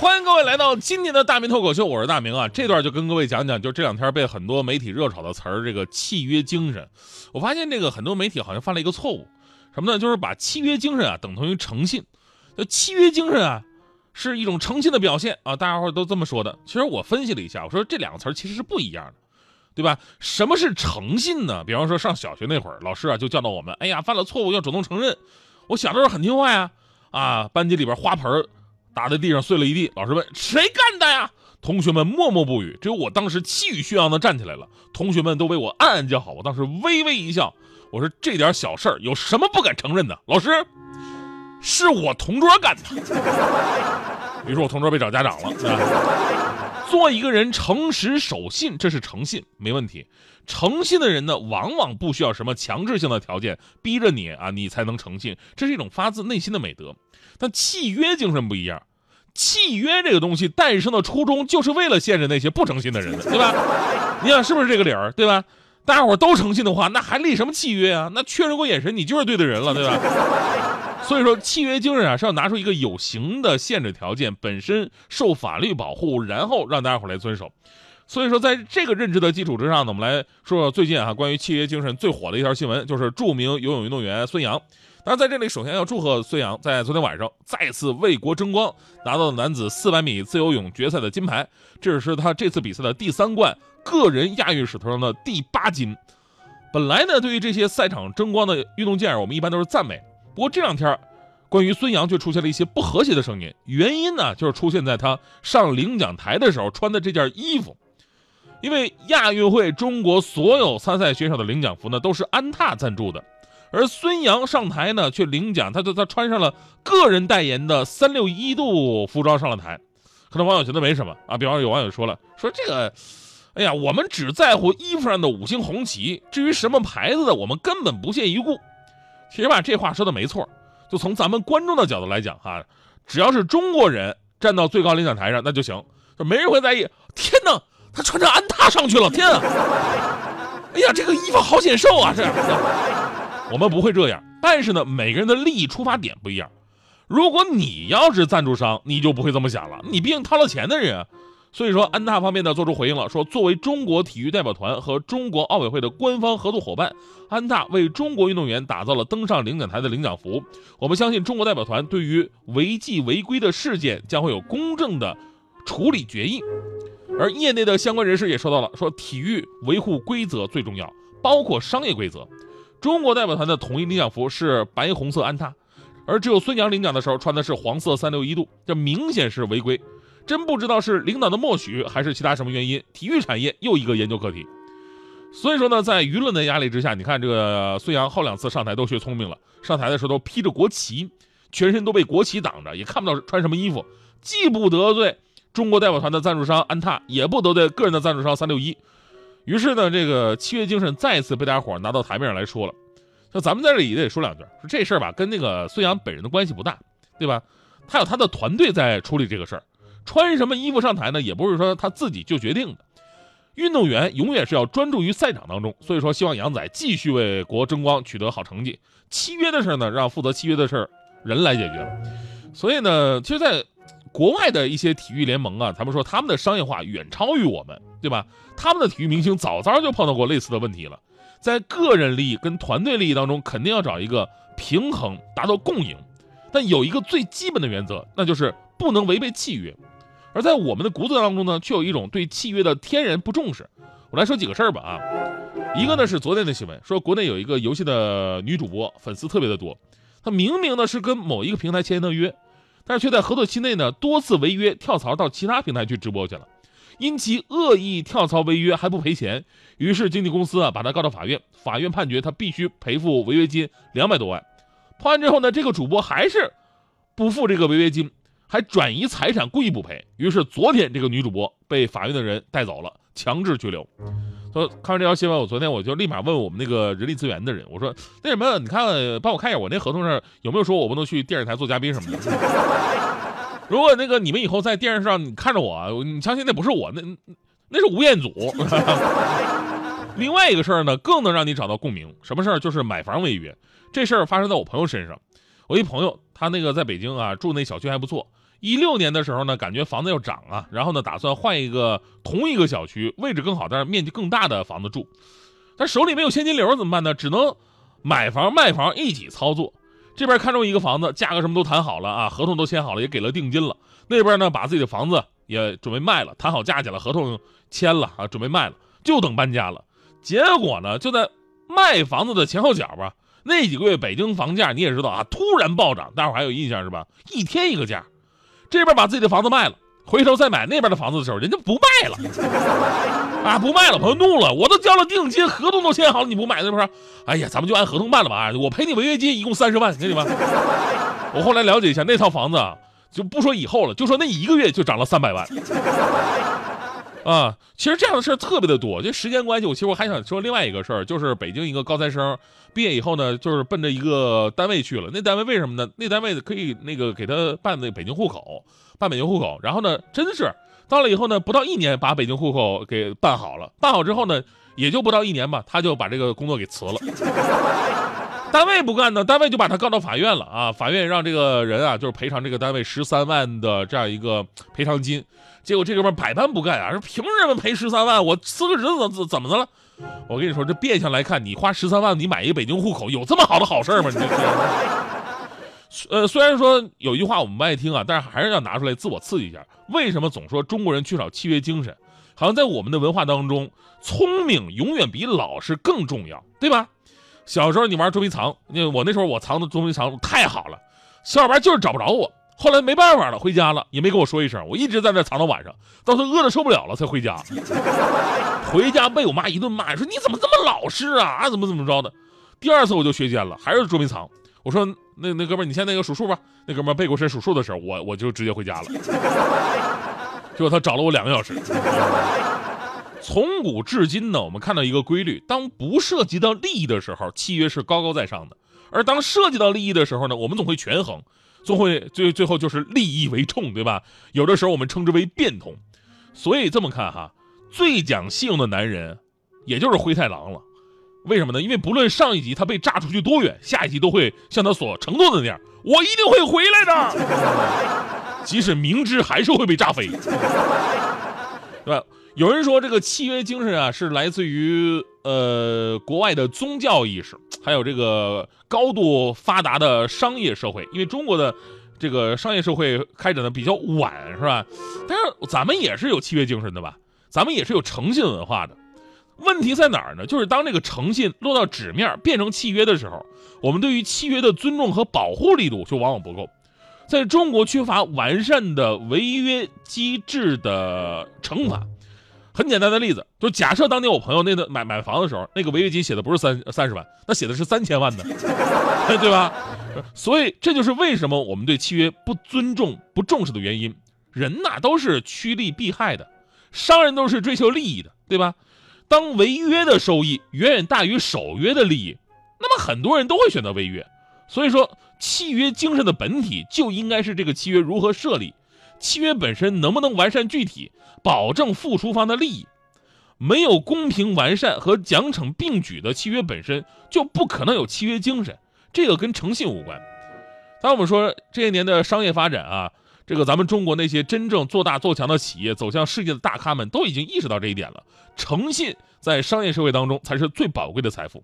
欢迎各位来到今天的大明脱口秀，我是大明啊。这段就跟各位讲讲，就这两天被很多媒体热炒的词儿，这个契约精神。我发现这个很多媒体好像犯了一个错误，什么呢？就是把契约精神啊等同于诚信。就契约精神啊是一种诚信的表现啊，大家伙都这么说的。其实我分析了一下，我说这两个词儿其实是不一样的，对吧？什么是诚信呢？比方说上小学那会儿，老师啊就教导我们，哎呀，犯了错误要主动承认。我小的时候很听话呀，啊，班级里边花盆打在地上碎了一地，老师问谁干的呀？同学们默默不语，只有我当时气宇轩昂的站起来了，同学们都为我暗暗叫好。我当时微微一笑，我说这点小事儿有什么不敢承认的？老师，是我同桌干的。于是我同桌被找家长了。做一个人诚实守信，这是诚信，没问题。诚信的人呢，往往不需要什么强制性的条件逼着你啊，你才能诚信，这是一种发自内心的美德。但契约精神不一样。契约这个东西诞生的初衷就是为了限制那些不诚信的人的，对吧？你想是不是这个理儿，对吧？大家伙都诚信的话，那还立什么契约啊？那确认过眼神，你就是对的人了，对吧？所以说，契约精神啊是要拿出一个有形的限制条件，本身受法律保护，然后让大家伙来遵守。所以说，在这个认知的基础之上呢，我们来说说最近啊关于契约精神最火的一条新闻，就是著名游泳运动员孙杨。当然，在这里首先要祝贺孙杨在昨天晚上再次为国争光，拿到了男子400米自由泳决赛的金牌，这是他这次比赛的第三冠，个人亚运史头上的第八金。本来呢，对于这些赛场争光的运动健儿，我们一般都是赞美。不过这两天，关于孙杨却出现了一些不和谐的声音，原因呢，就是出现在他上领奖台的时候穿的这件衣服。因为亚运会中国所有参赛选手的领奖服呢，都是安踏赞助的。而孙杨上台呢，却领奖，他就他穿上了个人代言的三六一度服装上了台，可能网友觉得没什么啊。比方说有网友说了，说这个，哎呀，我们只在乎衣服上的五星红旗，至于什么牌子的，我们根本不屑一顾。其实吧，这话说的没错，就从咱们观众的角度来讲哈，只要是中国人站到最高领奖台上，那就行，就没人会在意。天哪，他穿着安踏上去了，天啊！哎呀，这个衣服好显瘦啊，这。我们不会这样，但是呢，每个人的利益出发点不一样。如果你要是赞助商，你就不会这么想了，你毕竟掏了钱的人。所以说，安踏方面呢做出回应了，说作为中国体育代表团和中国奥委会的官方合作伙伴，安踏为中国运动员打造了登上领奖台的领奖服。我们相信中国代表团对于违纪违规的事件将会有公正的处理决议。而业内的相关人士也说到了，说体育维护规则最重要，包括商业规则。中国代表团的统一领奖服是白红色安踏，而只有孙杨领奖的时候穿的是黄色三六一度，这明显是违规。真不知道是领导的默许还是其他什么原因，体育产业又一个研究课题。所以说呢，在舆论的压力之下，你看这个孙杨后两次上台都学聪明了，上台的时候都披着国旗，全身都被国旗挡着，也看不到穿什么衣服，既不得罪中国代表团的赞助商安踏，也不得罪个人的赞助商三六一。于是呢，这个契约精神再次被大家伙拿到台面上来说了。那咱们在这里也得说两句，说这事儿吧，跟那个孙杨本人的关系不大，对吧？他有他的团队在处理这个事儿。穿什么衣服上台呢，也不是说他自己就决定的。运动员永远是要专注于赛场当中，所以说希望杨仔继续为国争光，取得好成绩。契约的事呢，让负责契约的事儿人来解决。所以呢，其实，在国外的一些体育联盟啊，咱们说他们的商业化远超于我们，对吧？他们的体育明星早早就碰到过类似的问题了，在个人利益跟团队利益当中，肯定要找一个平衡，达到共赢。但有一个最基本的原则，那就是不能违背契约。而在我们的骨子当中呢，却有一种对契约的天然不重视。我来说几个事儿吧啊，一个呢是昨天的新闻，说国内有一个游戏的女主播，粉丝特别的多，她明明呢是跟某一个平台签的约。但是却在合作期内呢多次违约跳槽到其他平台去直播去了，因其恶意跳槽违约还不赔钱，于是经纪公司啊把她告到法院，法院判决她必须赔付违约金两百多万。判完之后呢，这个主播还是不付这个违约金还转移财产故意不赔。于是昨天这个女主播被法院的人带走了，强制拘留。说看完这条新闻，我昨天我就立马问我们那个人力资源的人，我说那什么，你看帮我看一下我那合同上有没有说我不能去电视台做嘉宾什么的。如果那个你们以后在电视上你看着我，你相信那不是我，那那是吴彦祖。另外一个事儿呢，更能让你找到共鸣。什么事儿？就是买房违约。这事儿发生在我朋友身上。我一朋友，他那个在北京啊，住那小区还不错。一六年的时候呢，感觉房子要涨啊，然后呢，打算换一个同一个小区位置更好，但是面积更大的房子住。但手里没有现金流怎么办呢？只能买房卖房一起操作。这边看中一个房子，价格什么都谈好了啊，合同都签好了，也给了定金了。那边呢，把自己的房子也准备卖了，谈好价钱了，合同签了啊，准备卖了，就等搬家了。结果呢，就在卖房子的前后脚吧，那几个月北京房价你也知道啊，突然暴涨，大伙还有印象是吧？一天一个价。这边把自己的房子卖了，回头再买那边的房子的时候，人家不卖了，啊，不卖了，朋友怒了，我都交了定金，合同都签好了，你不买，那不是？哎呀，咱们就按合同办了吧，我赔你违约金，一共三十万，给你吧。我后来了解一下，那套房子啊，就不说以后了，就说那一个月就涨了三百万。啊，其实这样的事儿特别的多。就时间关系，我其实我还想说另外一个事儿，就是北京一个高材生毕业以后呢，就是奔着一个单位去了。那单位为什么呢？那单位可以那个给他办那北京户口，办北京户口。然后呢，真是到了以后呢，不到一年把北京户口给办好了。办好之后呢，也就不到一年吧，他就把这个工作给辞了。单位不干呢，单位就把他告到法院了啊！法院让这个人啊，就是赔偿这个单位十三万的这样一个赔偿金。结果这哥们百般不干啊，说凭什么赔十三万？我辞个职怎怎怎么的了？我跟你说，这变相来看，你花十三万，你买一个北京户口，有这么好的好事吗？你这，呃，虽然说有一句话我们不爱听啊，但是还是要拿出来自我刺激一下。为什么总说中国人缺少契约精神？好像在我们的文化当中，聪明永远比老实更重要，对吧？小时候你玩捉迷藏，因为我那时候我藏的捉迷藏太好了，小伙伴就是找不着我。后来没办法了，回家了也没跟我说一声，我一直在那藏到晚上，到他饿的受不了了才回家。回家被我妈一顿骂，说你怎么这么老实啊？啊怎么怎么着的？第二次我就学奸了，还是捉迷藏。我说那那哥们儿，你先那个数数吧。那哥们儿背过身数数的时候，我我就直接回家了。结果他找了我两个小时。从古至今呢，我们看到一个规律：当不涉及到利益的时候，契约是高高在上的；而当涉及到利益的时候呢，我们总会权衡，总会最最后就是利益为重，对吧？有的时候我们称之为变通。所以这么看哈，最讲信用的男人，也就是灰太狼了。为什么呢？因为不论上一集他被炸出去多远，下一集都会像他所承诺的那样，我一定会回来的，即使明知还是会被炸飞，对吧？有人说这个契约精神啊，是来自于呃国外的宗教意识，还有这个高度发达的商业社会。因为中国的这个商业社会开展的比较晚，是吧？但是咱们也是有契约精神的吧？咱们也是有诚信文化的。问题在哪儿呢？就是当这个诚信落到纸面变成契约的时候，我们对于契约的尊重和保护力度就往往不够。在中国缺乏完善的违约机制的惩罚。很简单的例子，就假设当年我朋友那个买买房的时候，那个违约金写的不是三三十万，那写的是三千万的，对吧？所以这就是为什么我们对契约不尊重、不重视的原因。人呐都是趋利避害的，商人都是追求利益的，对吧？当违约的收益远远大于守约的利益，那么很多人都会选择违约。所以说，契约精神的本体就应该是这个契约如何设立。契约本身能不能完善具体，保证付出方的利益？没有公平完善和奖惩并举的契约本身就不可能有契约精神，这个跟诚信无关。当我们说这些年的商业发展啊，这个咱们中国那些真正做大做强的企业，走向世界的大咖们都已经意识到这一点了。诚信在商业社会当中才是最宝贵的财富。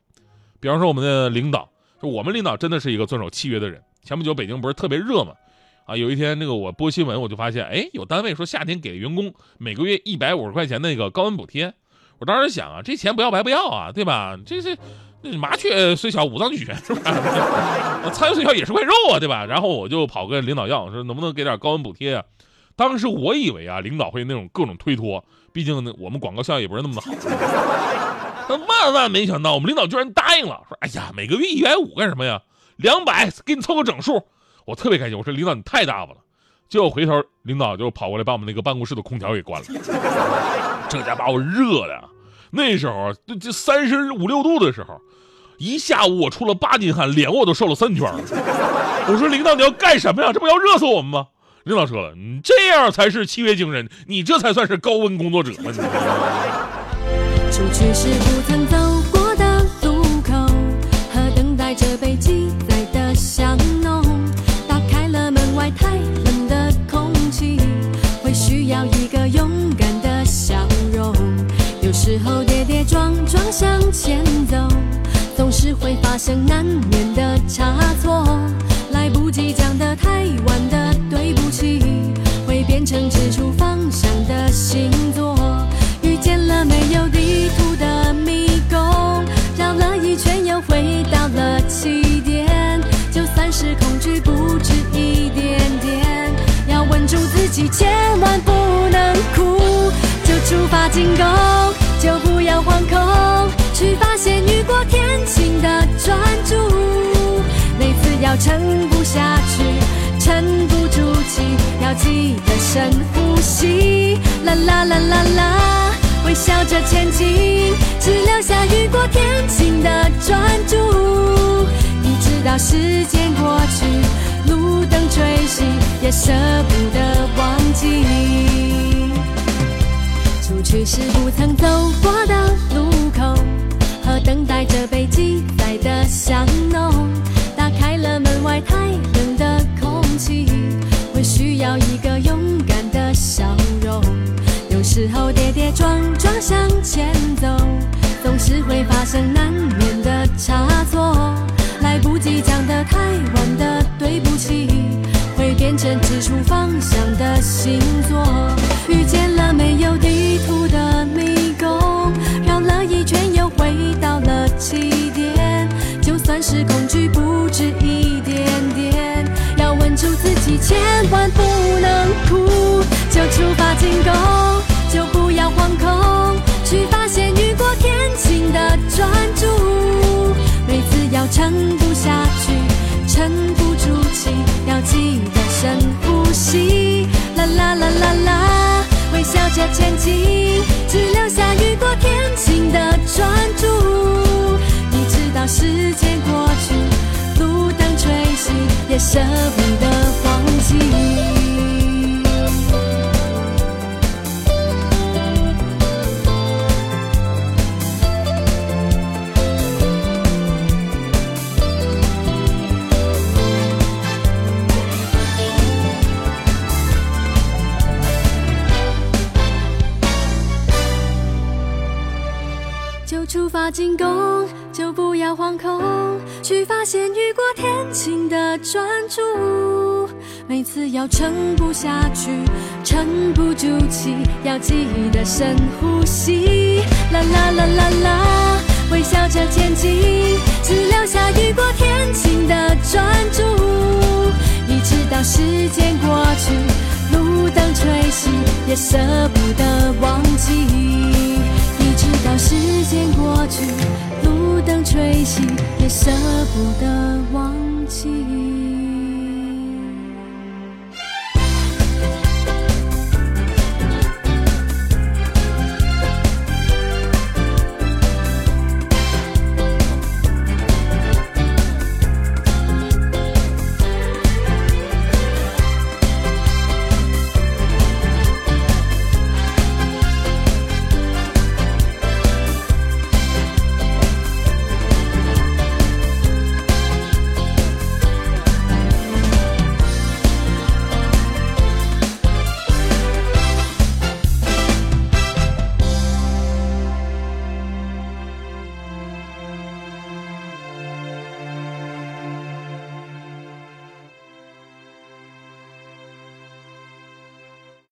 比方说我们的领导，就我们领导真的是一个遵守契约的人。前不久北京不是特别热吗？啊，有一天那个我播新闻，我就发现，哎，有单位说夏天给员工每个月一百五十块钱那个高温补贴。我当时想啊，这钱不要白不要啊，对吧？这是麻雀虽小五脏俱全，是吧？苍蝇虽小也是块肉啊，对吧？然后我就跑跟领导要，说能不能给点高温补贴啊？当时我以为啊，领导会那种各种推脱，毕竟我们广告效益也不是那么的好。但万万没想到，我们领导居然答应了，说，哎呀，每个月一百五干什么呀？两百给你凑个整数。我特别开心，我说领导你太大方了，结果回头领导就跑过来把我们那个办公室的空调给关了，这家把我热的，那时候这这三十五六度的时候，一下午我出了八斤汗，脸我都瘦了三圈。我说领导你要干什么呀？这不要热死我们吗？领导说了，你这样才是契约精神，你这才算是高温工作者嘛。你进攻，就不要惶恐，去发现雨过天晴的专注。每次要撑不下去，沉不住气，要记得深呼吸。啦啦啦啦啦，微笑着前进，只留下雨过天晴的专注。一直到时间过去，路灯吹熄，也舍不得忘记。出去时不曾走过的路口，和等待着被记载的香浓。打开了门外太冷的空气，会需要一个勇敢的笑容。有时候跌跌撞撞向前走，总是会发生难免的差错。来不及讲的太晚的对不起，会变成指出方向的星座。遇见了没有地图的迷宫，绕了一圈又回到了起点。就算是恐惧不止一点点，要稳住自己，千万不能啦啦啦啦啦，微笑着前进，只留下雨过天晴的专注。你知道时间过去，路灯吹熄，也舍不得忘记。怕进攻，就不要惶恐，去发现雨过天晴的专注。每次要撑不下去，沉不住气，要记得深呼吸。啦啦啦啦啦，微笑着前进，只留下雨过天晴的专注。一直到时间过去，路灯吹熄，也舍不得忘记。直到时间过去，路灯吹熄，也舍不得忘记。